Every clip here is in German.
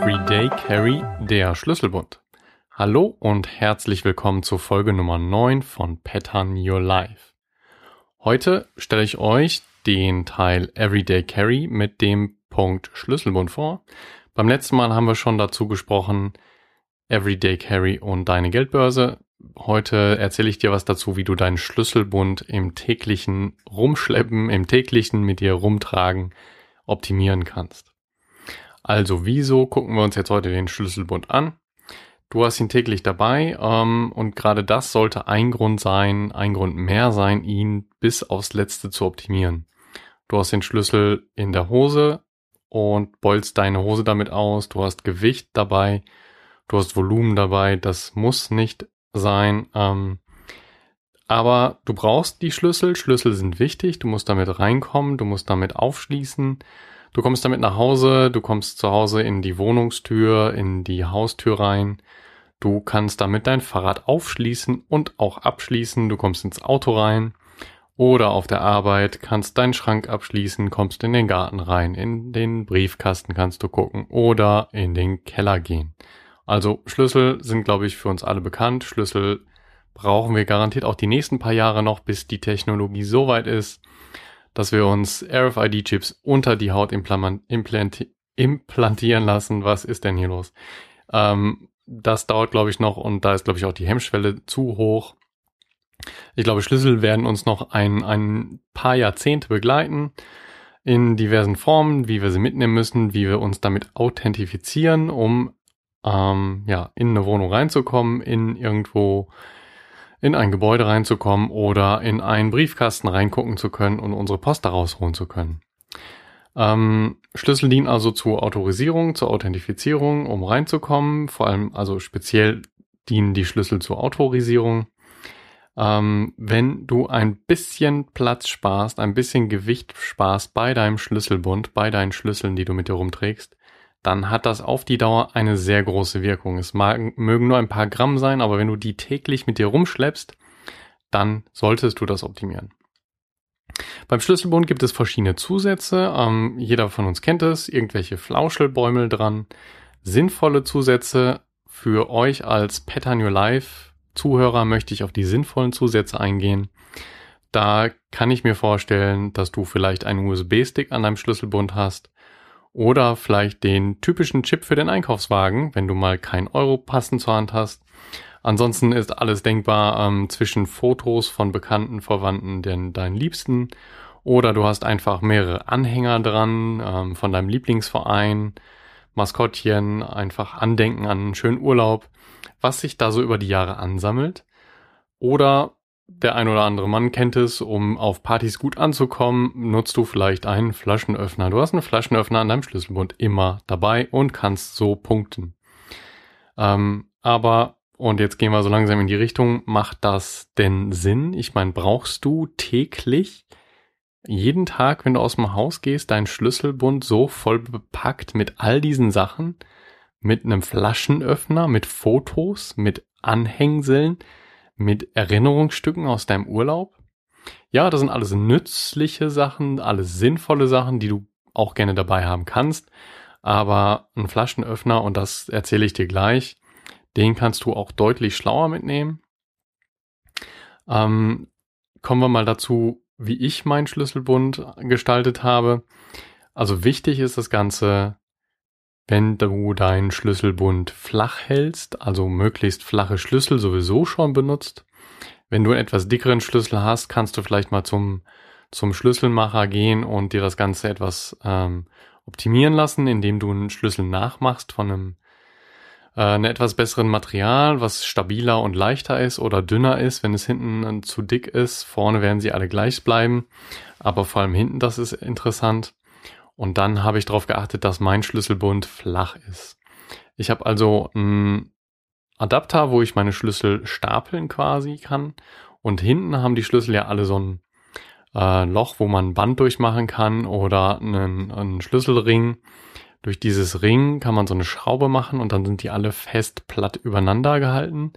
Everyday Carry, der Schlüsselbund. Hallo und herzlich willkommen zur Folge Nummer 9 von Pattern Your Life. Heute stelle ich euch den Teil Everyday Carry mit dem Punkt Schlüsselbund vor. Beim letzten Mal haben wir schon dazu gesprochen, Everyday Carry und deine Geldbörse. Heute erzähle ich dir was dazu, wie du deinen Schlüsselbund im täglichen Rumschleppen, im täglichen mit dir rumtragen optimieren kannst. Also wieso gucken wir uns jetzt heute den Schlüsselbund an? Du hast ihn täglich dabei ähm, und gerade das sollte ein Grund sein, ein Grund mehr sein, ihn bis aufs Letzte zu optimieren. Du hast den Schlüssel in der Hose und beulst deine Hose damit aus. Du hast Gewicht dabei, du hast Volumen dabei. Das muss nicht sein. Ähm, aber du brauchst die Schlüssel. Schlüssel sind wichtig. Du musst damit reinkommen. Du musst damit aufschließen. Du kommst damit nach Hause. Du kommst zu Hause in die Wohnungstür, in die Haustür rein. Du kannst damit dein Fahrrad aufschließen und auch abschließen. Du kommst ins Auto rein oder auf der Arbeit, kannst deinen Schrank abschließen, kommst in den Garten rein, in den Briefkasten kannst du gucken oder in den Keller gehen. Also Schlüssel sind, glaube ich, für uns alle bekannt. Schlüssel brauchen wir garantiert auch die nächsten paar Jahre noch, bis die Technologie so weit ist, dass wir uns RFID-Chips unter die Haut implanti implantieren lassen. Was ist denn hier los? Ähm, das dauert, glaube ich, noch und da ist, glaube ich, auch die Hemmschwelle zu hoch. Ich glaube, Schlüssel werden uns noch ein, ein paar Jahrzehnte begleiten in diversen Formen, wie wir sie mitnehmen müssen, wie wir uns damit authentifizieren, um ähm, ja, in eine Wohnung reinzukommen, in irgendwo in ein Gebäude reinzukommen oder in einen Briefkasten reingucken zu können und unsere Post daraus holen zu können. Ähm, Schlüssel dienen also zur Autorisierung, zur Authentifizierung, um reinzukommen. Vor allem also speziell dienen die Schlüssel zur Autorisierung. Ähm, wenn du ein bisschen Platz sparst, ein bisschen Gewicht sparst bei deinem Schlüsselbund, bei deinen Schlüsseln, die du mit dir rumträgst, dann hat das auf die Dauer eine sehr große Wirkung. Es mag, mögen nur ein paar Gramm sein, aber wenn du die täglich mit dir rumschleppst, dann solltest du das optimieren. Beim Schlüsselbund gibt es verschiedene Zusätze. Ähm, jeder von uns kennt es. Irgendwelche Flauschelbäumel dran. Sinnvolle Zusätze für euch als Pattern Your Life Zuhörer möchte ich auf die sinnvollen Zusätze eingehen. Da kann ich mir vorstellen, dass du vielleicht einen USB-Stick an deinem Schlüsselbund hast oder vielleicht den typischen Chip für den Einkaufswagen, wenn du mal kein Euro passend zur Hand hast. Ansonsten ist alles denkbar ähm, zwischen Fotos von Bekannten, Verwandten, den, deinen Liebsten oder du hast einfach mehrere Anhänger dran ähm, von deinem Lieblingsverein, Maskottchen, einfach Andenken an einen schönen Urlaub, was sich da so über die Jahre ansammelt. Oder der ein oder andere Mann kennt es, um auf Partys gut anzukommen, nutzt du vielleicht einen Flaschenöffner. Du hast einen Flaschenöffner an deinem Schlüsselbund immer dabei und kannst so punkten. Ähm, aber, und jetzt gehen wir so langsam in die Richtung, macht das denn Sinn? Ich meine, brauchst du täglich, jeden Tag, wenn du aus dem Haus gehst, deinen Schlüsselbund so voll bepackt mit all diesen Sachen? Mit einem Flaschenöffner, mit Fotos, mit Anhängseln? Mit Erinnerungsstücken aus deinem Urlaub. Ja, das sind alles nützliche Sachen, alles sinnvolle Sachen, die du auch gerne dabei haben kannst. Aber ein Flaschenöffner, und das erzähle ich dir gleich, den kannst du auch deutlich schlauer mitnehmen. Ähm, kommen wir mal dazu, wie ich meinen Schlüsselbund gestaltet habe. Also wichtig ist das Ganze, wenn du deinen Schlüsselbund flach hältst, also möglichst flache Schlüssel sowieso schon benutzt. Wenn du einen etwas dickeren Schlüssel hast, kannst du vielleicht mal zum, zum Schlüsselmacher gehen und dir das Ganze etwas ähm, optimieren lassen, indem du einen Schlüssel nachmachst von einem, äh, einem etwas besseren Material, was stabiler und leichter ist oder dünner ist, wenn es hinten zu dick ist. Vorne werden sie alle gleich bleiben, aber vor allem hinten, das ist interessant. Und dann habe ich darauf geachtet, dass mein Schlüsselbund flach ist. Ich habe also einen Adapter, wo ich meine Schlüssel stapeln quasi kann. Und hinten haben die Schlüssel ja alle so ein äh, Loch, wo man ein Band durchmachen kann oder einen, einen Schlüsselring. Durch dieses Ring kann man so eine Schraube machen und dann sind die alle fest platt übereinander gehalten.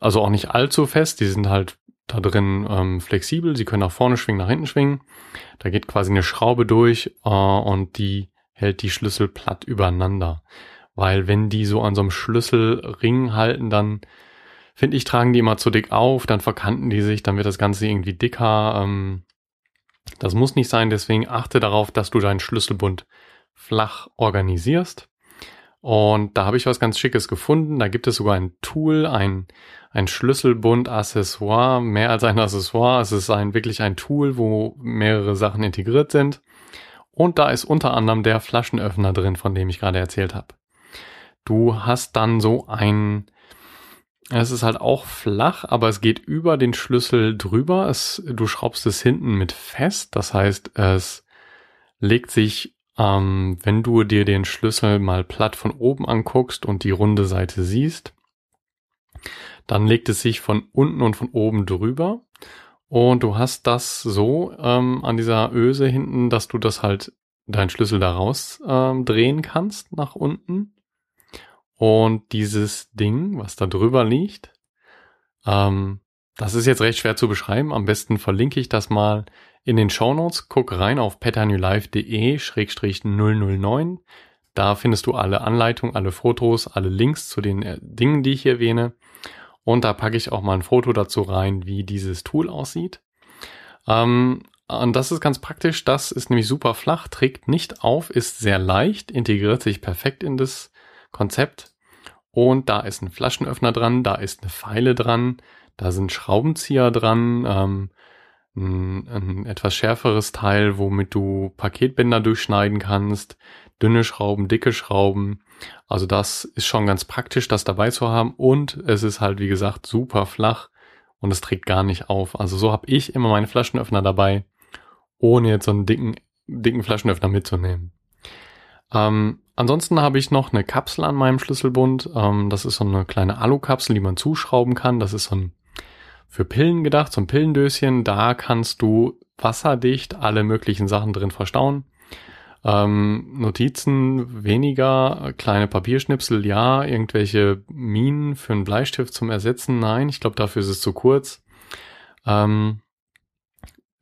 Also auch nicht allzu fest, die sind halt da drin ähm, flexibel. Sie können nach vorne schwingen, nach hinten schwingen. Da geht quasi eine Schraube durch äh, und die hält die Schlüssel platt übereinander. weil wenn die so an so einem Schlüsselring halten, dann finde ich, tragen die immer zu dick auf, dann verkanten die sich, dann wird das Ganze irgendwie dicker. Ähm, das muss nicht sein, deswegen achte darauf, dass du deinen Schlüsselbund flach organisierst. Und da habe ich was ganz Schickes gefunden. Da gibt es sogar ein Tool, ein, ein Schlüsselbund-Accessoire, mehr als ein Accessoire. Es ist ein, wirklich ein Tool, wo mehrere Sachen integriert sind. Und da ist unter anderem der Flaschenöffner drin, von dem ich gerade erzählt habe. Du hast dann so ein, es ist halt auch flach, aber es geht über den Schlüssel drüber. Es, du schraubst es hinten mit fest. Das heißt, es legt sich ähm, wenn du dir den Schlüssel mal platt von oben anguckst und die runde Seite siehst, dann legt es sich von unten und von oben drüber. Und du hast das so ähm, an dieser Öse hinten, dass du das halt deinen Schlüssel daraus ähm, drehen kannst nach unten. Und dieses Ding, was da drüber liegt, ähm, das ist jetzt recht schwer zu beschreiben. Am besten verlinke ich das mal in den Shownotes. Guck rein auf patternewlife.de-009. Da findest du alle Anleitungen, alle Fotos, alle Links zu den äh, Dingen, die ich hier erwähne. Und da packe ich auch mal ein Foto dazu rein, wie dieses Tool aussieht. Ähm, und das ist ganz praktisch. Das ist nämlich super flach, trägt nicht auf, ist sehr leicht, integriert sich perfekt in das Konzept. Und da ist ein Flaschenöffner dran, da ist eine Pfeile dran, da sind Schraubenzieher dran, ähm, ein, ein etwas schärferes Teil, womit du Paketbänder durchschneiden kannst, dünne Schrauben, dicke Schrauben. Also das ist schon ganz praktisch, das dabei zu haben. Und es ist halt, wie gesagt, super flach und es trägt gar nicht auf. Also so habe ich immer meine Flaschenöffner dabei, ohne jetzt so einen dicken, dicken Flaschenöffner mitzunehmen. Ähm, ansonsten habe ich noch eine Kapsel an meinem Schlüsselbund. Ähm, das ist so eine kleine Alukapsel, die man zuschrauben kann. Das ist so ein für Pillen gedacht, ein Pillendöschen. Da kannst du wasserdicht alle möglichen Sachen drin verstauen. Ähm, Notizen weniger, kleine Papierschnipsel ja, irgendwelche Minen für einen Bleistift zum Ersetzen, nein, ich glaube dafür ist es zu kurz. Ähm,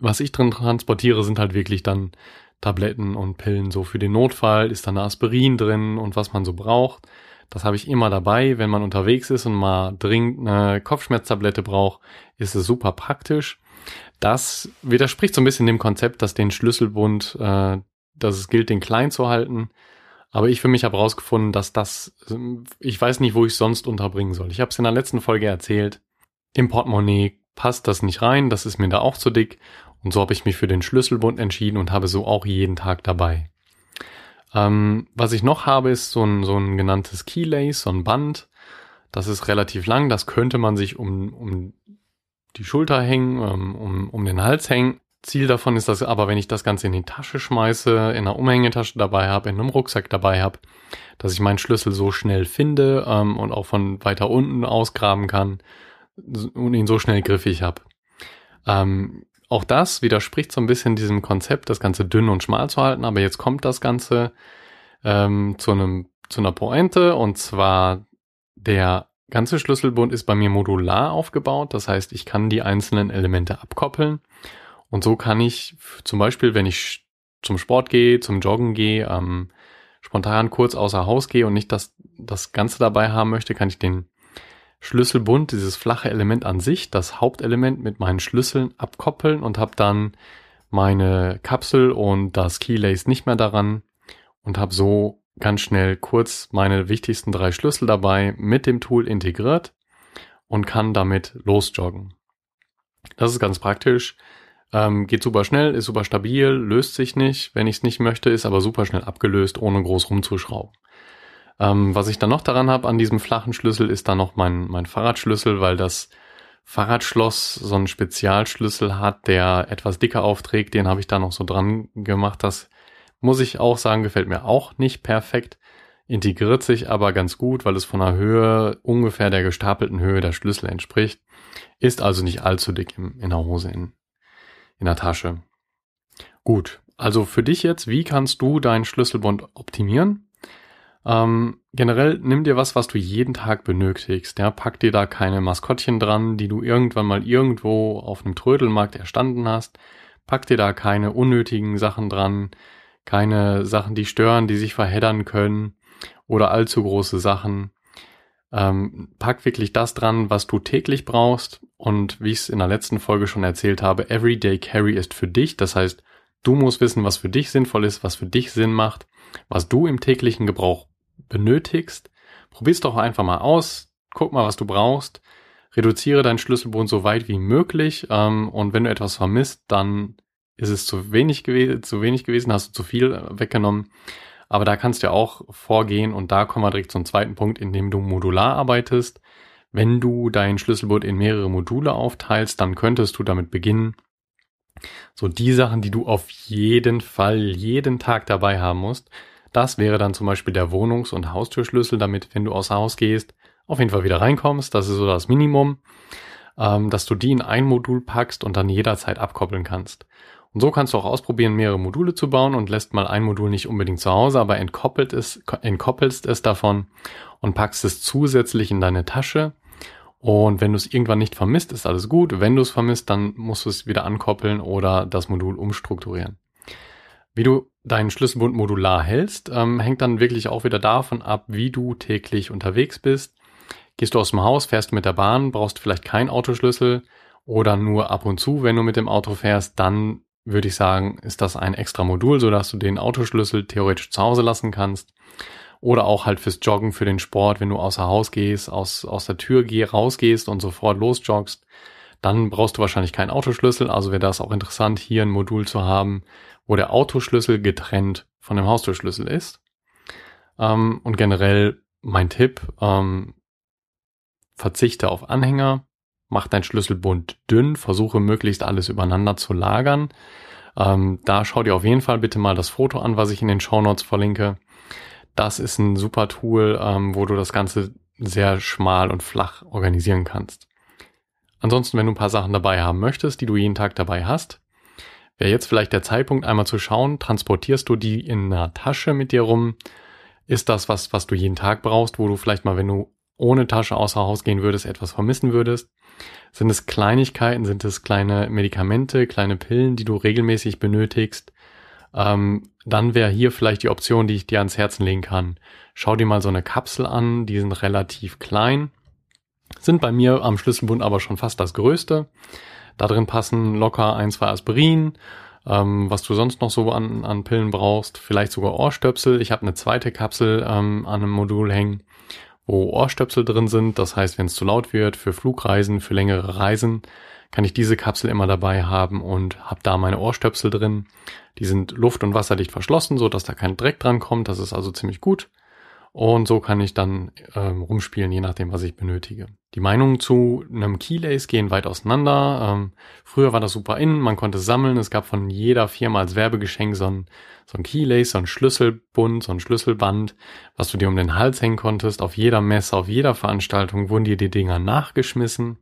was ich drin transportiere, sind halt wirklich dann Tabletten und Pillen. So für den Notfall ist dann Aspirin drin und was man so braucht. Das habe ich immer dabei, wenn man unterwegs ist und mal dringend eine Kopfschmerztablette braucht, ist es super praktisch. Das widerspricht so ein bisschen dem Konzept, dass den Schlüsselbund, äh, dass es gilt, den klein zu halten. Aber ich für mich habe herausgefunden, dass das, ich weiß nicht, wo ich sonst unterbringen soll. Ich habe es in der letzten Folge erzählt. Im Portemonnaie passt das nicht rein, das ist mir da auch zu dick. Und so habe ich mich für den Schlüsselbund entschieden und habe so auch jeden Tag dabei. Ähm, was ich noch habe, ist so ein, so ein genanntes Keylace, so ein Band. Das ist relativ lang, das könnte man sich um, um die Schulter hängen, ähm, um, um den Hals hängen. Ziel davon ist das aber, wenn ich das Ganze in die Tasche schmeiße, in einer Umhängetasche dabei habe, in einem Rucksack dabei habe, dass ich meinen Schlüssel so schnell finde ähm, und auch von weiter unten ausgraben kann und ihn so schnell griffig habe. Ähm, auch das widerspricht so ein bisschen diesem Konzept, das Ganze dünn und schmal zu halten, aber jetzt kommt das Ganze ähm, zu einem zu einer Pointe und zwar der ganze Schlüsselbund ist bei mir modular aufgebaut, das heißt, ich kann die einzelnen Elemente abkoppeln. Und so kann ich zum Beispiel, wenn ich zum Sport gehe, zum Joggen gehe, ähm, spontan kurz außer Haus gehe und nicht das, das Ganze dabei haben möchte, kann ich den Schlüsselbund, dieses flache Element an sich, das Hauptelement mit meinen Schlüsseln abkoppeln und habe dann meine Kapsel und das Keylace nicht mehr daran und habe so ganz schnell kurz meine wichtigsten drei Schlüssel dabei mit dem Tool integriert und kann damit losjoggen. Das ist ganz praktisch. Ähm, geht super schnell, ist super stabil, löst sich nicht, wenn ich es nicht möchte, ist aber super schnell abgelöst, ohne groß rumzuschrauben. Ähm, was ich dann noch daran habe an diesem flachen Schlüssel ist dann noch mein, mein Fahrradschlüssel, weil das Fahrradschloss so einen Spezialschlüssel hat, der etwas dicker aufträgt. Den habe ich da noch so dran gemacht. Das muss ich auch sagen, gefällt mir auch nicht perfekt. Integriert sich aber ganz gut, weil es von der Höhe ungefähr der gestapelten Höhe der Schlüssel entspricht. Ist also nicht allzu dick in, in der Hose, in, in der Tasche. Gut, also für dich jetzt, wie kannst du deinen Schlüsselbund optimieren? Ähm, generell nimm dir was, was du jeden Tag benötigst. Ja, pack dir da keine Maskottchen dran, die du irgendwann mal irgendwo auf einem Trödelmarkt erstanden hast. Pack dir da keine unnötigen Sachen dran, keine Sachen, die stören, die sich verheddern können. oder allzu große Sachen. Ähm, pack wirklich das dran, was du täglich brauchst. Und wie ich es in der letzten Folge schon erzählt habe, Everyday Carry ist für dich. Das heißt, du musst wissen, was für dich sinnvoll ist, was für dich Sinn macht, was du im täglichen Gebrauch benötigst. Probier's doch einfach mal aus. Guck mal, was du brauchst. Reduziere deinen Schlüsselbund so weit wie möglich. Ähm, und wenn du etwas vermisst, dann ist es zu wenig gewesen, zu wenig gewesen, hast du zu viel äh, weggenommen. Aber da kannst du ja auch vorgehen und da kommen wir direkt zum zweiten Punkt, in dem du modular arbeitest. Wenn du dein Schlüsselbund in mehrere Module aufteilst, dann könntest du damit beginnen, so die Sachen, die du auf jeden Fall jeden Tag dabei haben musst. Das wäre dann zum Beispiel der Wohnungs- und Haustürschlüssel, damit, wenn du außer Haus gehst, auf jeden Fall wieder reinkommst. Das ist so das Minimum, ähm, dass du die in ein Modul packst und dann jederzeit abkoppeln kannst. Und so kannst du auch ausprobieren, mehrere Module zu bauen und lässt mal ein Modul nicht unbedingt zu Hause, aber entkoppelt es, entkoppelst es davon und packst es zusätzlich in deine Tasche. Und wenn du es irgendwann nicht vermisst, ist alles gut. Wenn du es vermisst, dann musst du es wieder ankoppeln oder das Modul umstrukturieren. Wie du deinen Schlüsselbund modular hältst, ähm, hängt dann wirklich auch wieder davon ab, wie du täglich unterwegs bist. Gehst du aus dem Haus, fährst du mit der Bahn, brauchst vielleicht keinen Autoschlüssel oder nur ab und zu, wenn du mit dem Auto fährst, dann würde ich sagen, ist das ein extra Modul, so dass du den Autoschlüssel theoretisch zu Hause lassen kannst. Oder auch halt fürs Joggen, für den Sport, wenn du außer Haus gehst, aus, aus der Tür geh, rausgehst und sofort losjoggst, dann brauchst du wahrscheinlich keinen Autoschlüssel. Also wäre das auch interessant, hier ein Modul zu haben, wo der Autoschlüssel getrennt von dem Haustürschlüssel ist. Ähm, und generell mein Tipp, ähm, verzichte auf Anhänger, mach dein Schlüsselbund dünn, versuche möglichst alles übereinander zu lagern. Ähm, da schau dir auf jeden Fall bitte mal das Foto an, was ich in den Show Notes verlinke. Das ist ein super Tool, ähm, wo du das Ganze sehr schmal und flach organisieren kannst. Ansonsten, wenn du ein paar Sachen dabei haben möchtest, die du jeden Tag dabei hast, wäre jetzt vielleicht der Zeitpunkt, einmal zu schauen, transportierst du die in einer Tasche mit dir rum? Ist das was, was du jeden Tag brauchst, wo du vielleicht mal, wenn du ohne Tasche außer Haus gehen würdest, etwas vermissen würdest? Sind es Kleinigkeiten? Sind es kleine Medikamente, kleine Pillen, die du regelmäßig benötigst? Ähm, dann wäre hier vielleicht die Option, die ich dir ans Herzen legen kann. Schau dir mal so eine Kapsel an, die sind relativ klein, sind bei mir am Schlüsselbund aber schon fast das größte. Da drin passen locker ein, zwei Aspirin, ähm, was du sonst noch so an, an Pillen brauchst, vielleicht sogar Ohrstöpsel. Ich habe eine zweite Kapsel ähm, an einem Modul hängen, wo Ohrstöpsel drin sind. Das heißt, wenn es zu laut wird für Flugreisen, für längere Reisen, kann ich diese Kapsel immer dabei haben und habe da meine Ohrstöpsel drin. Die sind luft- und wasserdicht verschlossen, so dass da kein Dreck dran kommt. Das ist also ziemlich gut. Und so kann ich dann ähm, rumspielen, je nachdem, was ich benötige. Die Meinungen zu einem Keylace gehen weit auseinander. Ähm, früher war das super in, man konnte sammeln. Es gab von jeder Firma als Werbegeschenk so ein, so ein Keylace, so ein Schlüsselbund, so ein Schlüsselband, was du dir um den Hals hängen konntest. Auf jeder Messe, auf jeder Veranstaltung wurden dir die Dinger nachgeschmissen.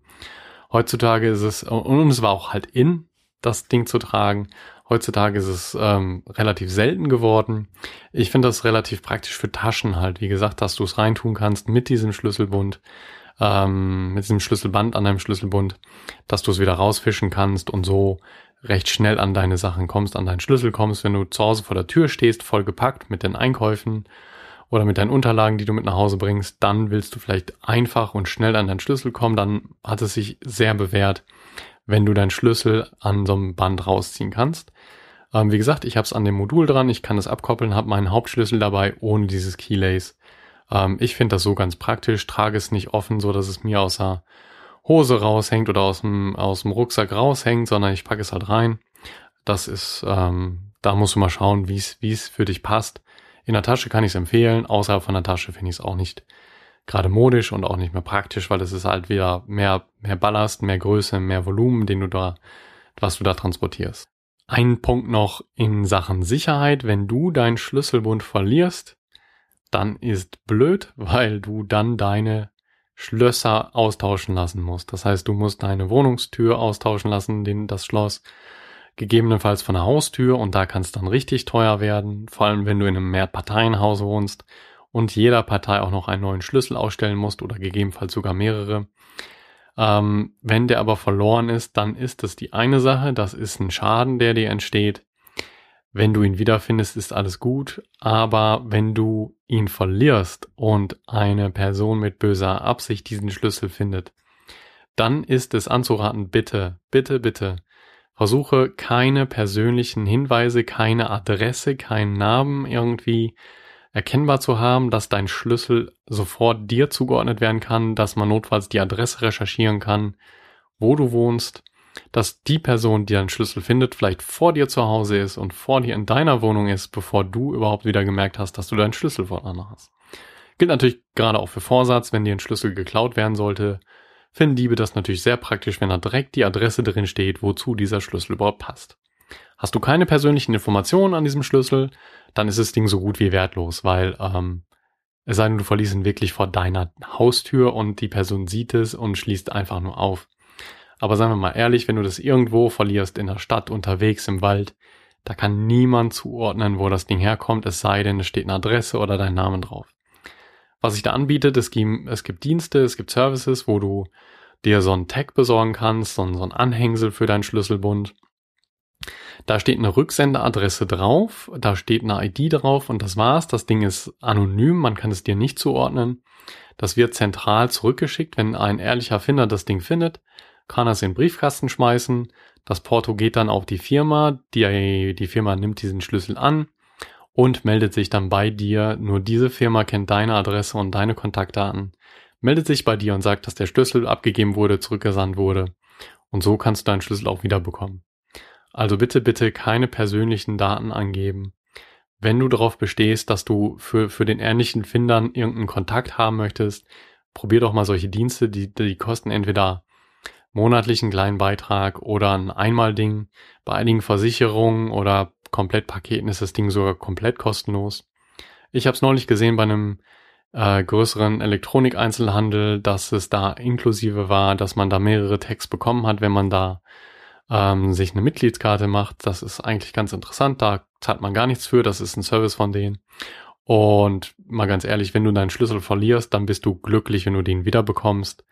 Heutzutage ist es, und es war auch halt in, das Ding zu tragen. Heutzutage ist es ähm, relativ selten geworden. Ich finde das relativ praktisch für Taschen halt. Wie gesagt, dass du es reintun kannst mit diesem Schlüsselbund, ähm, mit diesem Schlüsselband an deinem Schlüsselbund, dass du es wieder rausfischen kannst und so recht schnell an deine Sachen kommst, an deinen Schlüssel kommst, wenn du zu Hause vor der Tür stehst, voll gepackt mit den Einkäufen oder mit deinen Unterlagen, die du mit nach Hause bringst, dann willst du vielleicht einfach und schnell an deinen Schlüssel kommen, dann hat es sich sehr bewährt, wenn du deinen Schlüssel an so einem Band rausziehen kannst. Ähm, wie gesagt, ich habe es an dem Modul dran, ich kann es abkoppeln, habe meinen Hauptschlüssel dabei ohne dieses Keylace. Ähm, ich finde das so ganz praktisch, trage es nicht offen, so dass es mir aus der Hose raushängt oder aus dem, aus dem Rucksack raushängt, sondern ich packe es halt rein. Das ist, ähm, da musst du mal schauen, wie es wie es für dich passt. In der Tasche kann ich es empfehlen, außerhalb von der Tasche finde ich es auch nicht gerade modisch und auch nicht mehr praktisch, weil es ist halt wieder mehr, mehr Ballast, mehr Größe, mehr Volumen, den du da, was du da transportierst. Ein Punkt noch in Sachen Sicherheit. Wenn du deinen Schlüsselbund verlierst, dann ist blöd, weil du dann deine Schlösser austauschen lassen musst. Das heißt, du musst deine Wohnungstür austauschen lassen, den, das Schloss, gegebenenfalls von der Haustür und da kann es dann richtig teuer werden, vor allem wenn du in einem Mehrparteienhaus wohnst und jeder Partei auch noch einen neuen Schlüssel ausstellen musst oder gegebenenfalls sogar mehrere. Ähm, wenn der aber verloren ist, dann ist das die eine Sache, das ist ein Schaden, der dir entsteht. Wenn du ihn wiederfindest, ist alles gut, aber wenn du ihn verlierst und eine Person mit böser Absicht diesen Schlüssel findet, dann ist es anzuraten, bitte, bitte, bitte, versuche keine persönlichen Hinweise, keine Adresse, keinen Namen irgendwie erkennbar zu haben, dass dein Schlüssel sofort dir zugeordnet werden kann, dass man notfalls die Adresse recherchieren kann, wo du wohnst dass die Person, die deinen Schlüssel findet, vielleicht vor dir zu Hause ist und vor dir in deiner Wohnung ist, bevor du überhaupt wieder gemerkt hast, dass du deinen Schlüssel voneinander hast. Gilt natürlich gerade auch für Vorsatz, wenn dir ein Schlüssel geklaut werden sollte, finden Diebe das natürlich sehr praktisch, wenn da direkt die Adresse drin steht, wozu dieser Schlüssel überhaupt passt. Hast du keine persönlichen Informationen an diesem Schlüssel, dann ist das Ding so gut wie wertlos, weil ähm, es sei denn, du verliest ihn wirklich vor deiner Haustür und die Person sieht es und schließt einfach nur auf. Aber sagen wir mal ehrlich, wenn du das irgendwo verlierst, in der Stadt, unterwegs, im Wald, da kann niemand zuordnen, wo das Ding herkommt, es sei denn, es steht eine Adresse oder dein Name drauf. Was sich da anbietet, es gibt, es gibt Dienste, es gibt Services, wo du dir so ein Tag besorgen kannst, so ein, so ein Anhängsel für deinen Schlüsselbund. Da steht eine Rücksenderadresse drauf, da steht eine ID drauf und das war's. Das Ding ist anonym, man kann es dir nicht zuordnen. Das wird zentral zurückgeschickt, wenn ein ehrlicher Finder das Ding findet kann er es in den Briefkasten schmeißen. Das Porto geht dann auf die Firma. Die, die Firma nimmt diesen Schlüssel an und meldet sich dann bei dir. Nur diese Firma kennt deine Adresse und deine Kontaktdaten. Meldet sich bei dir und sagt, dass der Schlüssel abgegeben wurde, zurückgesandt wurde. Und so kannst du deinen Schlüssel auch wiederbekommen. Also bitte, bitte keine persönlichen Daten angeben. Wenn du darauf bestehst, dass du für, für den ähnlichen Findern irgendeinen Kontakt haben möchtest, probier doch mal solche Dienste, die, die kosten entweder monatlichen kleinen Beitrag oder ein Einmalding. Bei einigen Versicherungen oder Komplettpaketen ist das Ding sogar komplett kostenlos. Ich habe es neulich gesehen bei einem äh, größeren Elektronik-Einzelhandel, dass es da inklusive war, dass man da mehrere Tags bekommen hat, wenn man da ähm, sich eine Mitgliedskarte macht. Das ist eigentlich ganz interessant. Da zahlt man gar nichts für. Das ist ein Service von denen. Und mal ganz ehrlich, wenn du deinen Schlüssel verlierst, dann bist du glücklich, wenn du den wiederbekommst.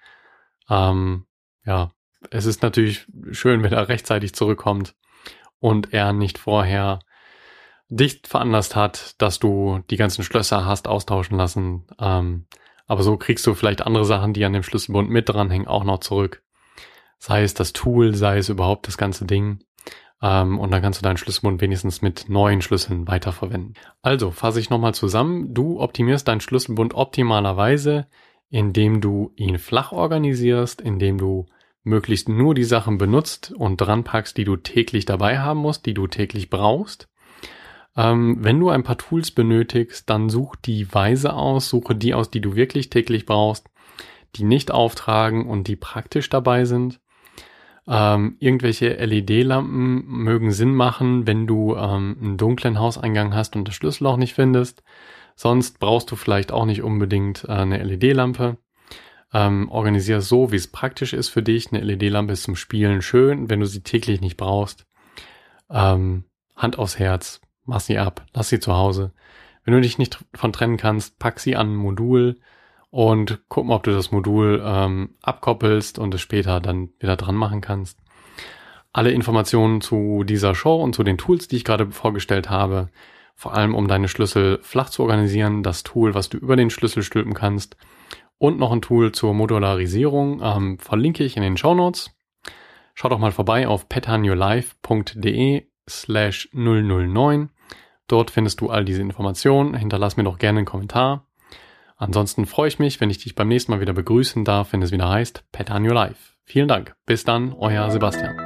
Ähm, ja, es ist natürlich schön, wenn er rechtzeitig zurückkommt und er nicht vorher dich veranlasst hat, dass du die ganzen Schlösser hast austauschen lassen. Ähm, aber so kriegst du vielleicht andere Sachen, die an dem Schlüsselbund mit dranhängen, auch noch zurück. Sei es das Tool, sei es überhaupt das ganze Ding. Ähm, und dann kannst du deinen Schlüsselbund wenigstens mit neuen Schlüsseln weiterverwenden. Also fasse ich nochmal zusammen. Du optimierst deinen Schlüsselbund optimalerweise, indem du ihn flach organisierst, indem du möglichst nur die Sachen benutzt und dran packst, die du täglich dabei haben musst, die du täglich brauchst. Ähm, wenn du ein paar Tools benötigst, dann such die weise aus, suche die aus, die du wirklich täglich brauchst, die nicht auftragen und die praktisch dabei sind. Ähm, irgendwelche LED-Lampen mögen Sinn machen, wenn du ähm, einen dunklen Hauseingang hast und das Schlüsselloch nicht findest. Sonst brauchst du vielleicht auch nicht unbedingt äh, eine LED-Lampe. Ähm, organisier so, wie es praktisch ist für dich. Eine LED-Lampe ist zum Spielen schön, wenn du sie täglich nicht brauchst. Ähm, Hand aufs Herz, mach sie ab, lass sie zu Hause. Wenn du dich nicht von trennen kannst, pack sie an ein Modul und guck mal, ob du das Modul ähm, abkoppelst und es später dann wieder dran machen kannst. Alle Informationen zu dieser Show und zu den Tools, die ich gerade vorgestellt habe, vor allem um deine Schlüssel flach zu organisieren, das Tool, was du über den Schlüssel stülpen kannst und noch ein Tool zur Modularisierung ähm, verlinke ich in den Show Notes. Schau doch mal vorbei auf pethanyourlife.de slash 009. Dort findest du all diese Informationen. Hinterlass mir doch gerne einen Kommentar. Ansonsten freue ich mich, wenn ich dich beim nächsten Mal wieder begrüßen darf, wenn es wieder heißt Pet Your Life. Vielen Dank. Bis dann, euer Sebastian.